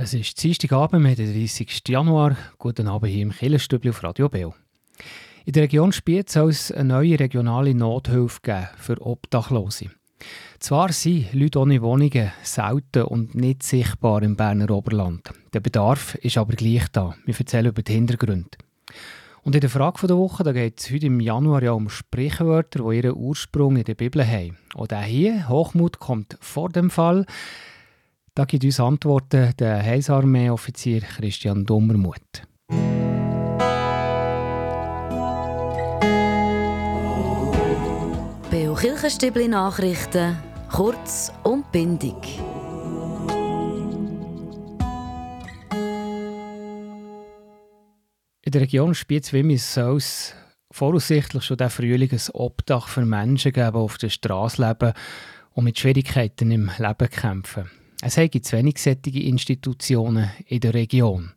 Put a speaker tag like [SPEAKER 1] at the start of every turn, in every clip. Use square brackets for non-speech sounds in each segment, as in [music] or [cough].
[SPEAKER 1] Es ist Dienstagabend, der 30. Januar. Guten Abend hier im Killerstübli auf Radio Beo. In der Region Spiez soll es eine neue regionale Nothilfe geben für Obdachlose. Zwar sind Leute ohne Wohnungen selten und nicht sichtbar im Berner Oberland. Der Bedarf ist aber gleich da. Wir erzählen über die Hintergründe. Und in der Frage der Woche geht es heute im Januar ja um Sprichwörter, die ihren Ursprung in der Bibel haben. Und auch hier, Hochmut kommt vor dem Fall. Da gibt uns Antworten der Heilsarmee-Offizier Christian Dummermuth.
[SPEAKER 2] Beo Kirchenstübli Nachrichten, kurz und bindig.
[SPEAKER 1] In der Region Spiez-Wimmis soll es voraussichtlich schon der Frühling ein Obdach für Menschen geben, die auf der Straße leben und mit Schwierigkeiten im Leben kämpfen. Es gibt zu wenig solche Institutionen in der Region.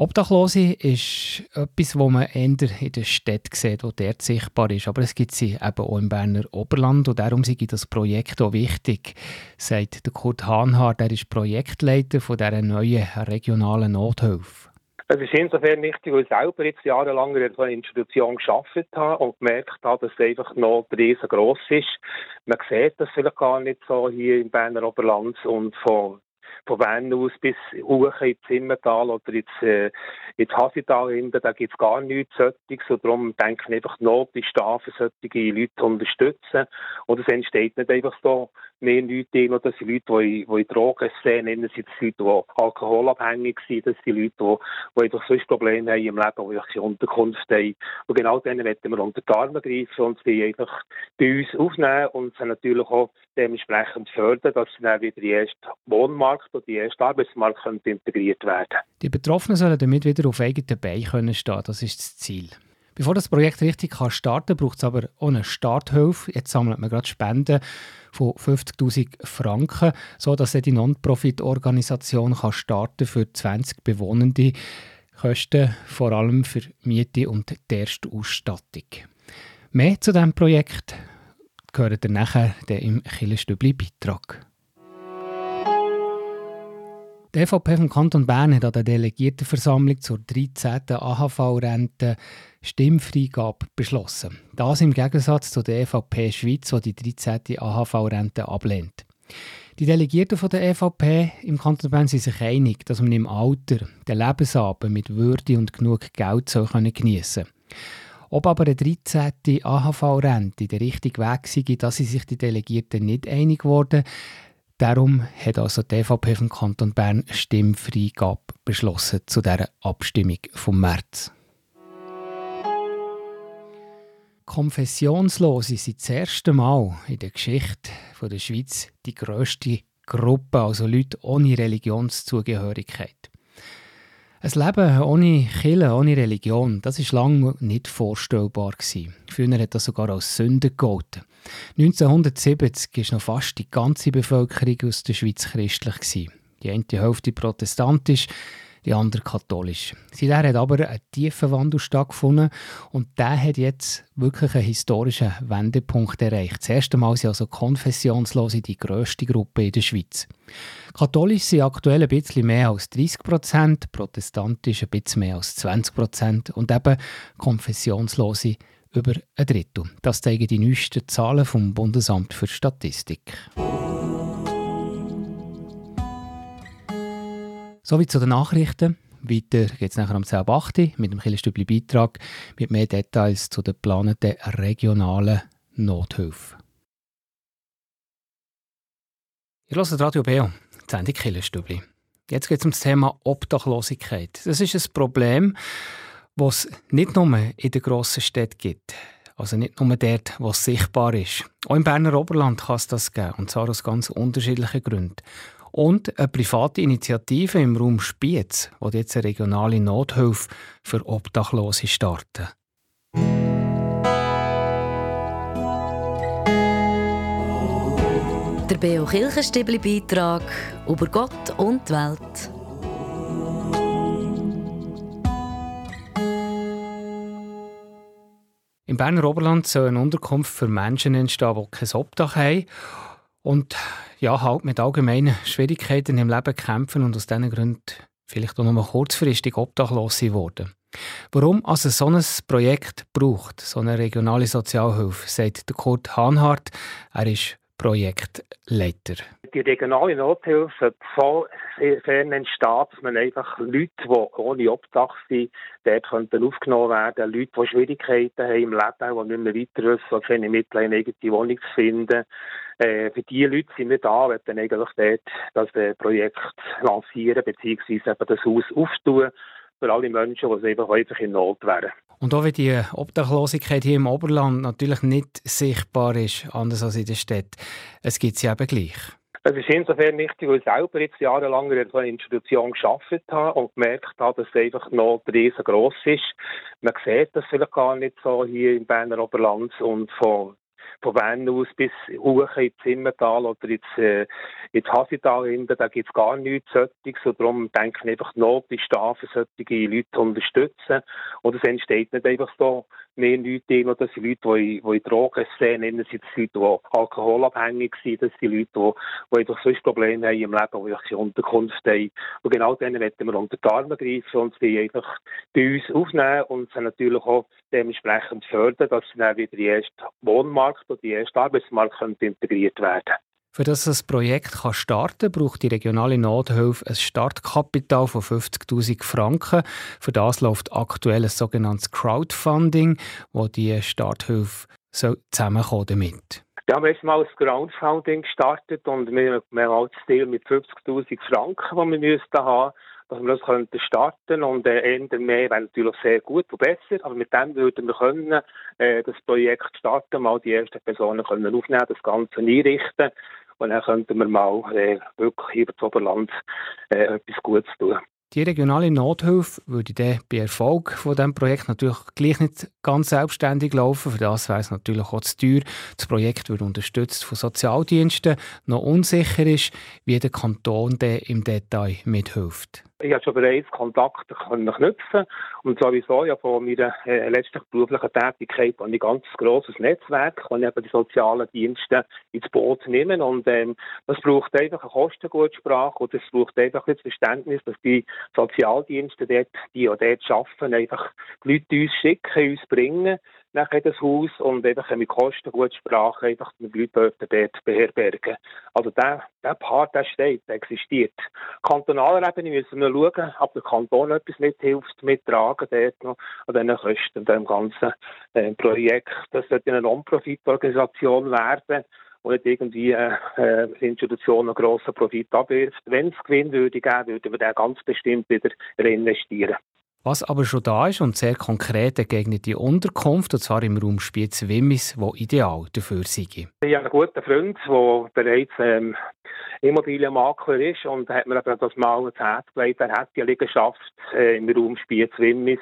[SPEAKER 1] Obdachlose ist etwas, wo man eher in der Stadt sieht, wo dort sichtbar ist. Aber es gibt sie eben auch im Berner Oberland und darum ist das Projekt auch wichtig, sagt der Kurt Hahnhardt. Er ist Projektleiter von dieser neuen regionalen Nothilfe.
[SPEAKER 3] Es ist insofern wichtig, weil ich selber jetzt jahrelang in so einer Institution geschafft habe und gemerkt habe, dass es einfach noch riesengroß ist. Man sieht das vielleicht gar nicht so hier im Berner Oberland und von von Bern aus bis hoch ins Zimmertal oder ins, äh, ins Hasital hinten, da gibt es gar nichts solches. Und darum denke ich einfach, Not ist da, für solche Leute zu unterstützen. Und es entsteht nicht einfach so mehr Leute in, oder das sind Leute, die, die in Drogen sehen, sind es Leute, die alkoholabhängig sind, das sind Leute, die, die einfach sonst Probleme haben im Leben, die eine Unterkunft haben. Und genau denen werden wir unter die Arme greifen und sie einfach bei uns aufnehmen und sie natürlich auch dementsprechend fördern, dass sie dann wieder in den ersten Wohnmarkt oder die erste Arbeitsmarkt integriert werden
[SPEAKER 1] Die Betroffenen sollen damit wieder auf eigenen Beinen stehen das ist das Ziel. Bevor das Projekt richtig kann starten kann, braucht es aber auch eine Starthilfe. Jetzt sammelt man gerade Spenden von 50'000 Franken, sodass die Non-Profit-Organisation starten für 20 Bewohnende. Kosten vor allem für Miete und die erste Ausstattung. Mehr zu diesem Projekt gehört ihr nachher im Killenstübli-Beitrag. Die EVP vom Kanton Bern hat an der Delegiertenversammlung zur 13. AHV-Rente Stimmfreigabe beschlossen. Das im Gegensatz zu der EVP Schweiz, die die 13. AHV-Rente ablehnt. Die Delegierten von der EVP im Kanton Bern sind sich einig, dass man im Alter den Lebensabend mit Würde und genug Geld soll geniessen können. Ob aber eine 13. AHV-Rente der richtige Weg sei, da sind sich die Delegierten nicht einig geworden. Darum hat also die EVP vom Kanton Bern Stimmfreigabe beschlossen zu dieser Abstimmung vom März. Konfessionslose sind das erste Mal in der Geschichte der Schweiz die grösste Gruppe, also Leute ohne Religionszugehörigkeit. Ein Leben ohne Kirche, ohne Religion, das ist lange nicht vorstellbar gewesen. Früher hat das sogar als Sünde gegolten. 1970 war noch fast die ganze Bevölkerung aus der Schweiz christlich. Die eine Hälfte protestantisch, die andere katholisch. Seither hat aber ein tiefer Wandel stattgefunden und der hat jetzt wirklich einen historischen Wendepunkt erreicht. Das erste Mal sind also Konfessionslose die grösste Gruppe in der Schweiz. Katholisch sind aktuell ein bisschen mehr als 30 Prozent, protestantisch ein bisschen mehr als 20 Prozent und eben Konfessionslose über ein Drittel. Das zeigen die neuesten Zahlen vom Bundesamt für Statistik. Sowie zu den Nachrichten. Weiter geht es nachher um 10.08 mit dem Killerstübli Beitrag mit mehr Details zu der geplanten regionalen Nothilfe. Ihr hört Radio Beo, die Sendung Killerstübli. Jetzt geht es um das Thema Obdachlosigkeit. Das ist ein Problem, das es nicht nur in den grossen Städten gibt. Also nicht nur dort, wo es sichtbar ist. Auch im Berner Oberland kann es das geben, und zwar aus ganz unterschiedlichen Gründen und eine private Initiative im Raum Spiez, die jetzt eine regionale Nothilfe für Obdachlose starten.
[SPEAKER 2] Der Beo Kirchenstibli Beitrag über Gott und die Welt.
[SPEAKER 1] Im Berner Oberland soll eine Unterkunft für Menschen entstehen, die kein Obdach haben und ja, halt mit allgemeinen Schwierigkeiten im Leben kämpfen und aus diesen Gründen vielleicht auch nur kurzfristig obdachlos wurden. Warum also so ein Projekt braucht, so eine regionale Sozialhilfe, sagt Kurt Hanhardt. Er ist Projektleiter.
[SPEAKER 3] Die regionale Nothilfe so fern entsteht, dass man einfach Leute, die ohne Obdach sind, dort aufgenommen werden. Leute, die Schwierigkeiten haben im Leben, die nicht mehr weiter wissen, keine Mittel eine eigene Wohnung zu finden. Äh, für diese Leute sind wir da, wir dann eigentlich dort das äh, Projekt lancieren, beziehungsweise das Haus auftun für alle Menschen, die einfach häufig in Not wären.
[SPEAKER 1] Und auch wenn die Obdachlosigkeit hier im Oberland natürlich nicht sichtbar ist, anders als in der Stadt, es gibt sie eben gleich.
[SPEAKER 3] Es ist insofern wichtig, weil ich selber jetzt jahrelang in einer Institution gearbeitet habe und gemerkt habe, dass einfach Not riesengroß ist. Man sieht das vielleicht gar nicht so hier im Berner Oberland und von von Bern aus bis hoch ins Zimmertal oder ins, äh, ins Hasital hinten, da gibt es gar nichts solches. Und darum denke ich einfach, Not ist da, für solche Leute zu unterstützen. Und es entsteht nicht einfach so mehr Leute, oder das sind Leute, die, die in Drogen sehen, das Leute, die alkoholabhängig sind, das sind Leute, die, die einfach sonst Probleme haben im Leben, die keine Unterkunft haben. Und genau denen werden wir unter die Arme greifen und sie einfach bei uns aufnehmen und sie natürlich auch dementsprechend fördern, dass sie dann wieder den ersten Wohnmarkt oder die erste Arbeitsmarkt integriert werden
[SPEAKER 1] für das das Projekt kann starten kann, braucht die regionale Nothilfe ein Startkapital von 50.000 Franken. Für das läuft aktuell ein sogenanntes Crowdfunding, wo die Starthilfe so zusammenkommen damit.
[SPEAKER 3] Ja, wir haben mal das Crowdfunding gestartet und wir, wir haben das Ziel mit 50.000 Franken, die wir haben dass wir das könnten starten und äh, eher mehr wäre natürlich sehr gut und besser, aber mit dem würden wir können äh, das Projekt starten, mal die ersten Personen können aufnehmen, das Ganze einrichten und dann könnten wir mal äh, wirklich über das Oberland äh, etwas Gutes tun.
[SPEAKER 1] Die regionale Nothilfe würde dann bei Erfolg von diesem Projekt natürlich gleich nicht ganz selbstständig laufen. Für das wäre es natürlich auch zu teuer. Das Projekt wird unterstützt von Sozialdiensten. Noch unsicher ist, wie der Kanton im Detail mithilft.
[SPEAKER 3] Ich habe schon bereits Kontakte können knüpfen. Und sowieso ja von meiner äh, letzten beruflichen Tätigkeit habe ich ein ganz grosses Netzwerk, kann eben die sozialen Dienste ins Boot nehmen und ähm, das braucht einfach eine Kostengutsprache und es braucht einfach das Verständnis, dass die Sozialdienste dort, die ja dort arbeiten, einfach die Leute uns schicken, uns bringen nachher das Haus und einfach mit Kosten gut Sprache einfach die Leute dort beherbergen. Also der, der Part, der steht, der existiert. Kantonaler Ebene müssen wir schauen, ob der Kanton etwas mithilft, mittragen dort noch an diesen Kosten, dem ganzen äh, Projekt. Das sollte eine Non-Profit-Organisation werden und nicht irgendwie äh, äh, Institution einen grossen Profit abwirft. Wenn es Gewinn würde geben, würden wir den ganz bestimmt wieder reinvestieren.
[SPEAKER 1] Was aber schon da ist und sehr konkret geeignet die Unterkunft, und zwar im Raum Spiez-Wimmis, wo ideal dafür sei.
[SPEAKER 3] Ich habe einen guten Freund, der bereits ähm, Immobilienmakler ist und hat mir das mal ins Herz. Er hat die Liegenschaft äh, im Raum Spiez-Wimmis,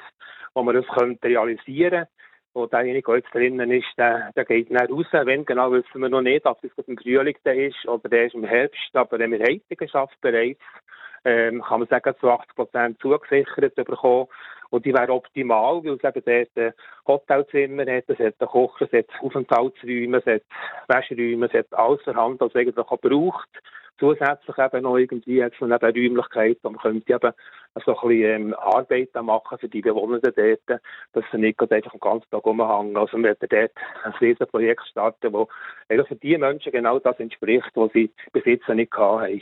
[SPEAKER 3] wo man das könnte realisieren wo derjenige, der jetzt drinnen ist, der, der geht nicht raus. Wenn genau, wissen wir noch nicht, ob das im Frühling ist oder der ist im Herbst. Aber wir haben die Liegenschaft bereits ähm, kann man sagen, zu 80 Prozent zugesichert bekommen. Und die wäre optimal, weil es eben dort ein Hotelzimmer hat, es hat einen Kocher, es hat Aufenthaltsräume, es hat Wäscheräume, es hat alles vorhanden, was eigentlich auch braucht. Zusätzlich eben noch irgendwie hat es noch eine Räumlichkeit, man könnte eben so ein bisschen ähm, Arbeit machen für die Bewohner dort, dass sie nicht einfach den ganzen Tag rumhängen. Also wir werden dort ein riesen Projekt starten, das für die Menschen genau das entspricht, was sie bis jetzt nicht hatten.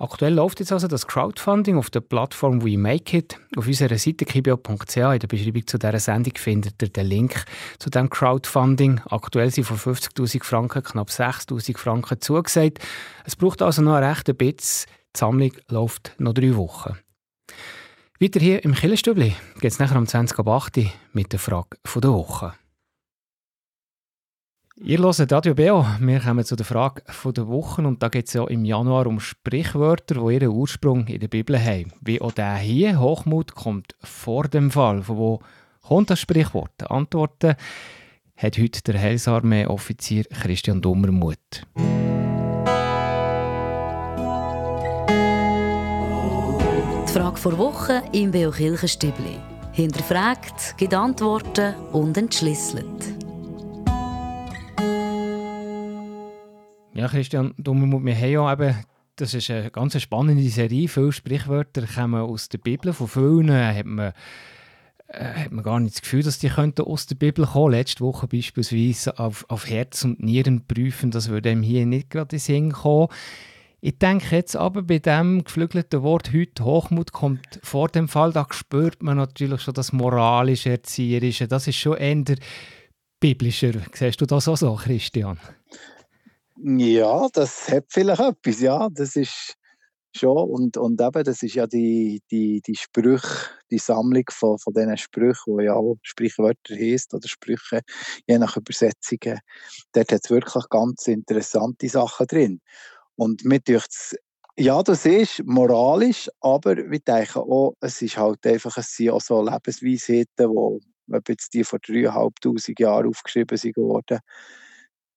[SPEAKER 1] Aktuell läuft jetzt also das Crowdfunding auf der Plattform We Make It. Auf unserer Seite kibio.ch in der Beschreibung zu dieser Sendung findet ihr den Link zu dem Crowdfunding. Aktuell sind von 50'000 Franken knapp 6'000 Franken zugesagt. Es braucht also noch einen rechten Bitz. Die Sammlung läuft noch drei Wochen. Weiter hier im Killerstübli geht es nachher um 20.08 Uhr mit der Frage der Woche. Ihr hört Radio Beo. Wir kommen zu der Frage der Woche und da geht es ja im Januar um Sprichwörter, die ihren Ursprung in der Bibel haben. Wie auch der hier, Hochmut kommt vor dem Fall. Von wo kommt das Sprichwort? Antworten hat heute der Heilsarmee-Offizier Christian Dummermuth.
[SPEAKER 2] Die Frage vor Woche im Beo Kirchenstübli. Hinterfragt, gibt Antworten und entschlüsselt.
[SPEAKER 1] Ja, Christian, wir haben ja eben, das ist eine ganz spannende Serie, viele Sprichwörter kommen aus der Bibel, von vielen hat man äh, hat man gar nicht das Gefühl, dass die könnten aus der Bibel kommen. Letzte Woche beispielsweise auf, auf Herz und Nieren prüfen, das würde einem hier nicht gerade in Sinn kommen. Ich denke jetzt aber bei dem geflügelten Wort heute Hochmut kommt vor dem Fall, da spürt man natürlich schon das moralische, erzieherische, das ist schon eher biblischer. Siehst du das auch so, Christian?
[SPEAKER 4] Ja, das hat vielleicht etwas, ja, das ist schon und, und eben, das ist ja die, die, die Sprüche, die Sammlung von, von diesen Sprüchen, die ja auch Sprichwörter heisst oder Sprüche, je nach Übersetzungen, dort hat es wirklich ganz interessante Sachen drin. Und mir denkt ja, das ist moralisch, aber wir denken auch, es ist halt einfach, es sind auch so Lebensweisheiten, jetzt die vor dreieinhalbtausend Jahren aufgeschrieben sind worden,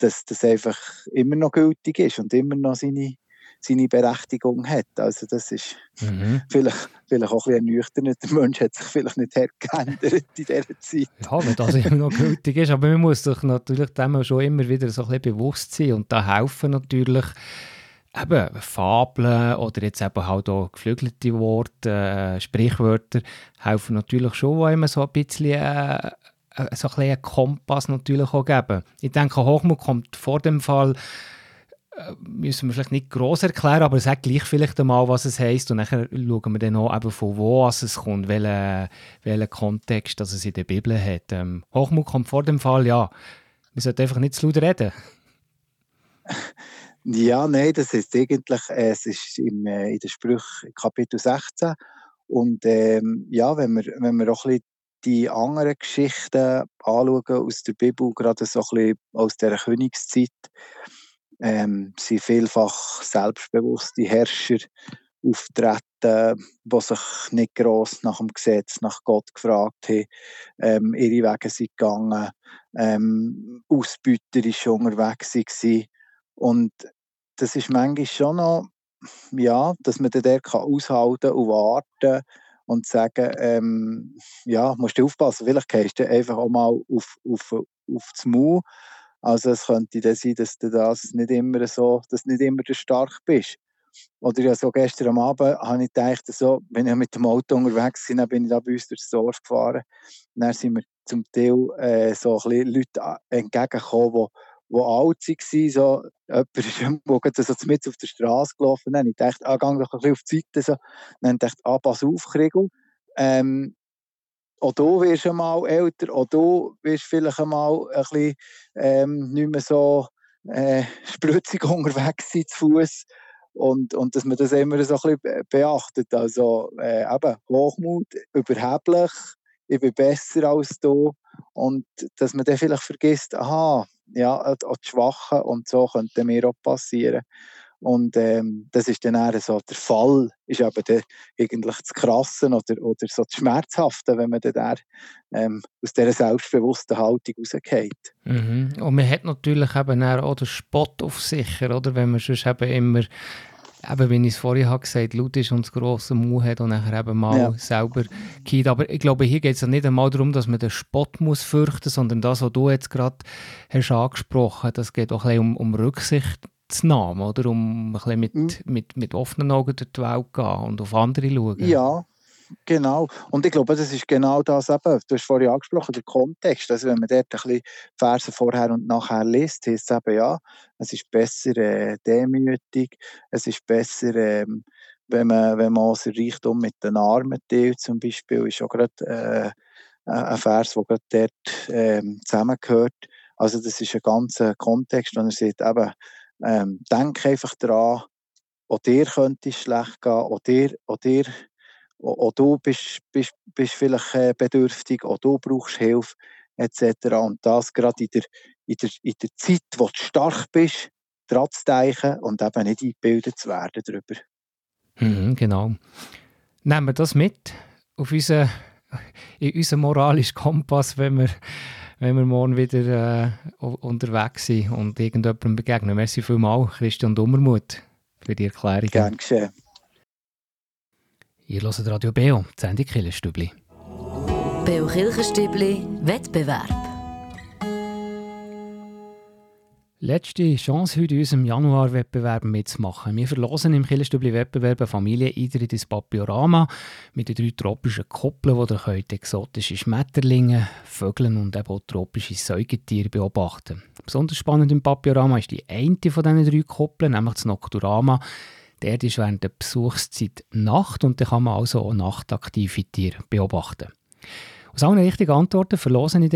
[SPEAKER 4] dass das einfach immer noch gültig ist und immer noch seine, seine Berechtigung hat. Also das ist mhm. vielleicht, vielleicht auch ein bisschen ernüchternd. Der Mensch hat sich vielleicht nicht geändert in dieser Zeit.
[SPEAKER 1] Ja, wenn das immer noch gültig ist, aber man muss sich natürlich dem schon immer wieder so ein bisschen bewusst sein und da helfen natürlich eben Fabeln oder jetzt eben halt auch geflügelte Worte, äh, Sprichwörter helfen natürlich schon, wo immer so ein bisschen äh, so ein bisschen einen Kompass natürlich auch geben. Ich denke, Hochmut kommt vor dem Fall äh, müssen wir vielleicht nicht gross erklären, aber sag gleich vielleicht einmal, was es heisst und dann schauen wir dann auch von wo es kommt, welchen, welchen Kontext das es in der Bibel hat. Ähm, Hochmut kommt vor dem Fall, ja, wir sollten einfach nicht zu laut reden. [laughs]
[SPEAKER 4] Ja, nein, das ist eigentlich, äh, es ist im, äh, in der Sprüch Kapitel 16. Und ähm, ja, wenn wir, wenn wir auch ein bisschen die anderen Geschichten anschauen aus der Bibel, gerade so ein bisschen aus der Königszeit, ähm, sind vielfach selbstbewusste Herrscher auftreten, die sich nicht gross nach dem Gesetz, nach Gott gefragt haben, ähm, ihre Wege sind gegangen, ähm, ausbeuterisch unterwegs waren und das ist manchmal schon noch, ja, dass man dann dort aushalten und warten und sagen, ähm, ja, musst du aufpassen, vielleicht gehst du einfach auch mal auf, auf, auf das Maul. Also es könnte dann sein, dass du das nicht immer so, dass nicht immer der stark bist. Oder ja, so gestern am Abend habe ich gedacht, so, wenn ich mit dem Auto unterwegs bin, dann bin ich da bei uns durchs Dorf gefahren. Dann sind mir zum Teil äh, so ein bisschen Leute entgegengekommen, die die alt waren, so, jemand ist so mit auf der Straße gelaufen. Dann ich dachte, ah, geh doch ein bisschen auf die Seite. So. Dann dachte ich, ah, pass auf, Kriegel. Ähm, auch du wirst einmal älter, auch du wirst vielleicht einmal ein bisschen ähm, nicht mehr so äh, [laughs] spritzig unterwegs sein zu Fuß. Und, und dass man das immer so ein bisschen beachtet. Also äh, eben Hochmut, überheblich, ich bin besser als du. Und dass man dann vielleicht vergisst, aha, ja, auch die Schwachen und so könnte mir auch passieren. Und ähm, das ist dann eher so der Fall, ist eben der, eigentlich das Krasse oder, oder so das Schmerzhafte, wenn man dann ähm, aus dieser selbstbewussten Haltung rausgeht.
[SPEAKER 1] Mhm. Und man hat natürlich eben auch den Spott auf sich, oder? Wenn man sonst eben immer eben, wie ich es vorhin habe gesagt laut ist und das grosse Mauer hat und nachher eben mal ja. selber geht. Aber ich glaube, hier geht es ja nicht einmal darum, dass man den Spott muss fürchten sondern das, was du jetzt gerade hast angesprochen hast, das geht auch ein bisschen um, um Rücksicht zu nehmen, oder? Um ein bisschen mit, mhm. mit, mit offenen Augen durch die Welt gehen und auf andere schauen.
[SPEAKER 4] Ja, Genau. Und ich glaube, das ist genau das eben, du hast vorhin angesprochen, der Kontext. Also wenn man dort ein bisschen Verse vorher und nachher liest, heißt es eben, ja, es ist besser äh, demütig, es ist besser, ähm, wenn man, wenn man das Reichtum mit den Armen teilt, zum Beispiel, ist auch gerade äh, ein Vers, der gerade dort ähm, zusammengehört. Also das ist ein ganzer Kontext, und er sagt eben, ähm, denk einfach daran, auch dir könnte es schlecht gehen, auch dir, auch dir auch du bist, bist, bist vielleicht äh, bedürftig, auch du brauchst Hilfe etc. Und das gerade in der, in der, in der Zeit, wo du stark bist, dran zu denken und eben nicht eingebildet zu werden darüber.
[SPEAKER 1] Mhm, genau. Nehmen wir das mit auf unseren, in unseren moralischen Kompass, wenn wir, wenn wir morgen wieder äh, unterwegs sind und irgendjemandem begegnen. Merci vielmals, Christian Dummermuth, für die Erklärung.
[SPEAKER 4] Gern geschehen.
[SPEAKER 1] Ihr hört Radio Beo, die Sendung Kirchenstübli.
[SPEAKER 2] Beo Kirchenstübli Wettbewerb.
[SPEAKER 1] Letzte Chance heute in unserem Januar-Wettbewerb mitzumachen. Wir verlosen im Killerstübli-Wettbewerb eine Familieneintritt ins Papiorama mit den drei tropischen Koppeln, die ihr könnt exotische Schmetterlinge, Vögel und eben tropische Säugetiere beobachten Besonders spannend im Papiorama ist die eine von diesen drei Koppeln, nämlich das Nocturama. Der ist während der Besuchszeit Nacht und da kann man also auch nachtaktive Tiere beobachten. Aus allen richtigen Antworten verlosen ich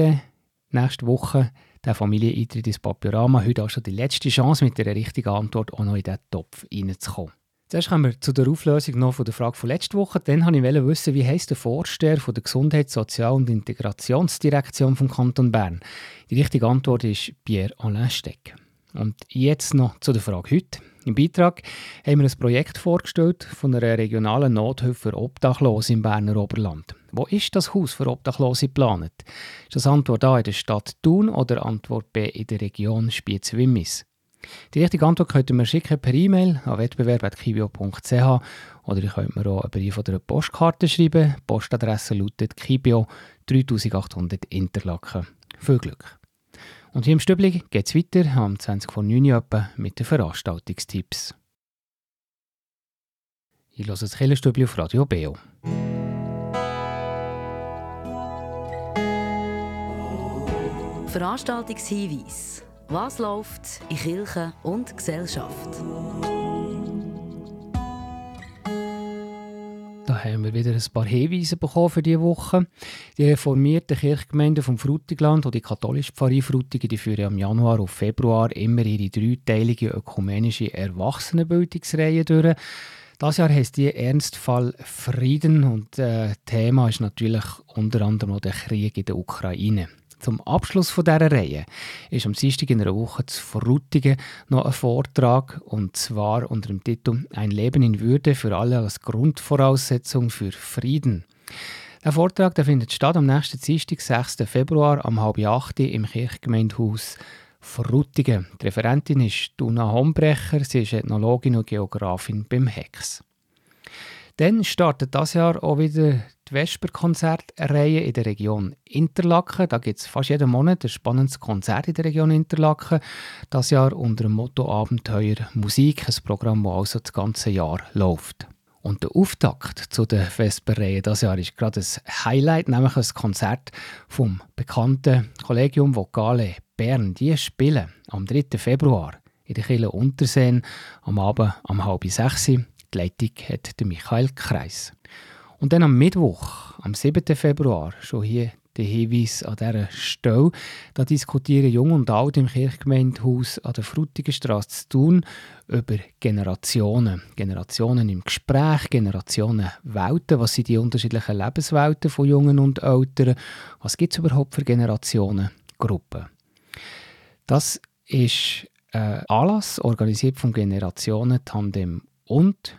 [SPEAKER 1] nächste Woche der Familieneintritt ins Papiorama. Heute auch schon die letzte Chance, mit der richtigen Antwort auch noch in diesen Topf reinzukommen. Zuerst kommen wir zu der Auflösung noch von der Frage von letzter Woche. Dann wollte ich wissen, wie heisst der Vorsteher von der Gesundheits-, Sozial- und Integrationsdirektion vom Kanton Bern. Die richtige Antwort ist Pierre-Alain Steck. Und jetzt noch zu der Frage heute. Im Beitrag haben wir ein Projekt vorgestellt von einer regionalen Nothilfe für Obdachlose im Berner Oberland. Wo ist das Haus für Obdachlose geplant? Ist das Antwort A in der Stadt Thun oder Antwort B in der Region Spiez-Wimmis? Die richtige Antwort könnt ihr mir schicken per E-Mail an wettbewerb.kibio.ch oder ihr könnt mir auch einen Brief oder eine Postkarte schreiben. Die Postadresse lautet Kibio 3800 Interlaken. Viel Glück! Und hier im Stübli geht es weiter am 20 vor 9 Uhr mit den Veranstaltungstipps. Ich höre das Killerstübli auf Radio Beo.
[SPEAKER 2] Veranstaltungshinweis. Was läuft in Kirche und Gesellschaft?
[SPEAKER 1] Da haben wir wieder ein paar Hinweise bekommen für diese Woche. Die reformierten Kirchgemeinden vom Frutigland und die katholische Pfarrei Frutigen die führen im Januar und Februar immer ihre dreiteilige ökumenische Erwachsenenbildungsreihe durch. Das Jahr heißt die Ernstfall Frieden und äh, Thema ist natürlich unter anderem auch der Krieg in der Ukraine. Zum Abschluss von dieser Reihe ist am Dienstag in einer Woche zu Frutigen noch ein Vortrag, und zwar unter dem Titel «Ein Leben in Würde für alle als Grundvoraussetzung für Frieden». Der Vortrag der findet statt am nächsten Dienstag, 6. Februar, um halb acht im Kirchgemeindehaus Frutigen. Die Referentin ist Duna Hombrecher, sie ist Ethnologin und Geografin beim HEX. Dann startet das Jahr auch wieder die Vesper-Konzertreihe in der Region Interlaken. Da gibt es fast jeden Monat ein spannendes Konzert in der Region Interlaken. Das Jahr unter dem Motto Abenteuer Musik, ein Programm, das also das ganze Jahr läuft. Und der Auftakt zu der Vesper-Reihe dieses Jahr ist gerade ein Highlight, nämlich ein Konzert vom bekannten Collegium Vocale Bern. Die spielen am 3. Februar in der Kille Unterseen am Abend um halb sechs. Die Leitung hat der Michael Kreis. Und dann am Mittwoch, am 7. Februar, schon hier der Hinweis an dieser Stelle, da diskutieren Jung und Alt im Kirchgemeindehaus an der Frutigenstraße zu tun über Generationen. Generationen im Gespräch, Generationen Welten. Was sind die unterschiedlichen Lebenswelten von Jungen und Älteren? Was gibt es überhaupt für Generationengruppen? Das ist ein Anlass, organisiert vom Generationen Tandem und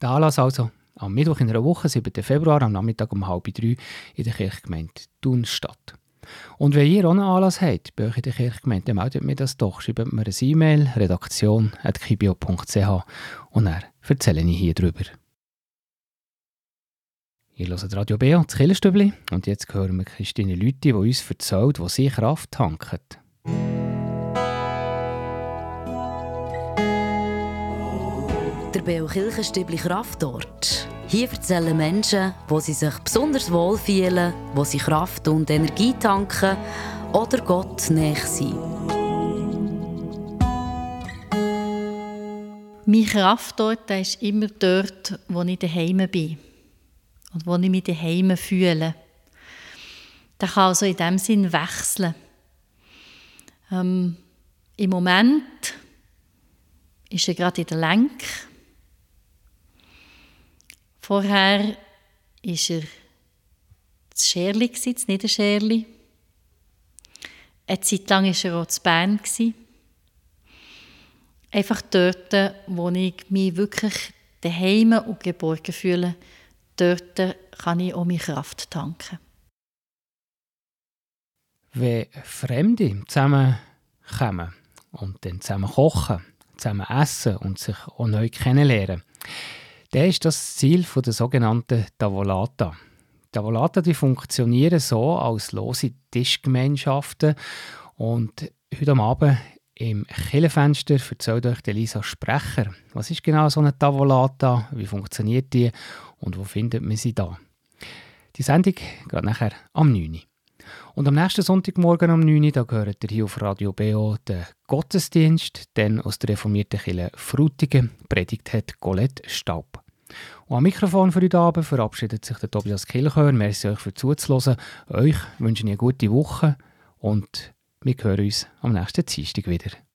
[SPEAKER 1] der Anlass also am Mittwoch in einer Woche, 7. Februar, am Nachmittag um halb drei in der Kirchgemeinde Thun statt. Und wenn ihr auch einen Anlass habt bei euch in der Kirchgemeinde, dann meldet mir das doch. Schreibt mir eine E-Mail, redaktion.kibio.ch und dann erzähle ich hier drüber. Ihr hört Radio Beo, das Killerstübli, und jetzt hören wir Christine Lüthi, die uns erzählt, wo sie Kraft tankt.
[SPEAKER 2] Beo Kirchenstübli Kraftort. Hier erzählen Menschen, wo sie sich besonders wohlfühlen, wo sie Kraft und Energie tanken oder Gott näher sind.
[SPEAKER 5] Mein Kraftort ist immer dort, wo ich daheim bin und wo ich mich daheim fühle. Der kann also in dem Sinn wechseln. Ähm, Im Moment ist er gerade in der Lenk Vorher war er das Scherli, das Niederscherli. Eine Zeit lang war er auch zu Bern. Einfach dort, wo ich mich wirklich daheim und geborgen fühle, dort kann ich auch meine Kraft tanken.
[SPEAKER 1] Wenn Fremde zusammenkommen und dann zusammen kochen, zusammen essen und sich auch neu kennenlernen, der ist das Ziel der sogenannten Tavolata. Tavolata die funktionieren so als lose Tischgemeinschaften und heute am Abend Im Killenfenster erzählt euch Elisa Sprecher, was ist genau so eine Tavolata, wie funktioniert die und wo findet man sie da. Die Sendung geht nachher am 9. Und am nächsten Sonntagmorgen um 9 Uhr, da gehört ihr hier auf Radio BO den Gottesdienst, denn aus der reformierten Kirche Frutigen predigt hat Colette Staub. Und am Mikrofon für heute Abend verabschiedet sich der Tobias Kilchör. Merci euch für zuzuhören. Euch wünsche ich eine gute Woche und wir hören uns am nächsten Dienstag wieder.